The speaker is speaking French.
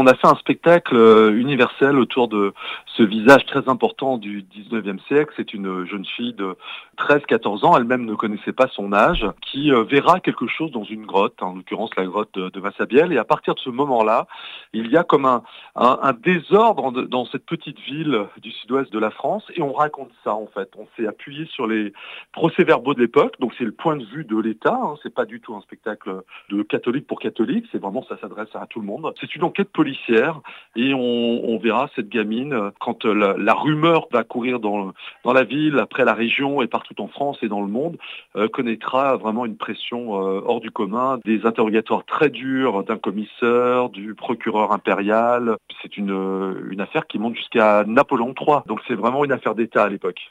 On a fait un spectacle euh, universel autour de ce visage très important du 19e siècle. C'est une jeune fille de 13-14 ans, elle-même ne connaissait pas son âge, qui euh, verra quelque chose dans une grotte, en l'occurrence la grotte de, Massabielle. Et à partir de ce moment-là, il y a comme un, un, désordre dans cette petite ville du sud-ouest de la France. Et on raconte ça en fait. On s'est appuyé sur les procès-verbaux de l'époque. Donc c'est le point de vue de l'État. Hein. C'est pas du tout un spectacle de catholique pour catholique. C'est vraiment ça s'adresse à tout le monde. C'est une enquête politique et on, verra cette gamine euh, quand euh, la, rumeur va courir dans, dans la ville, après la région et partout en France et dans le monde, euh, connaîtra vraiment une pression hors du commun, des interrogatoires très durs d'un commissaire, du procureur impérial. C'est une, une affaire qui monte jusqu'à Napoléon III. Donc c'est vraiment une affaire d'État à l'époque.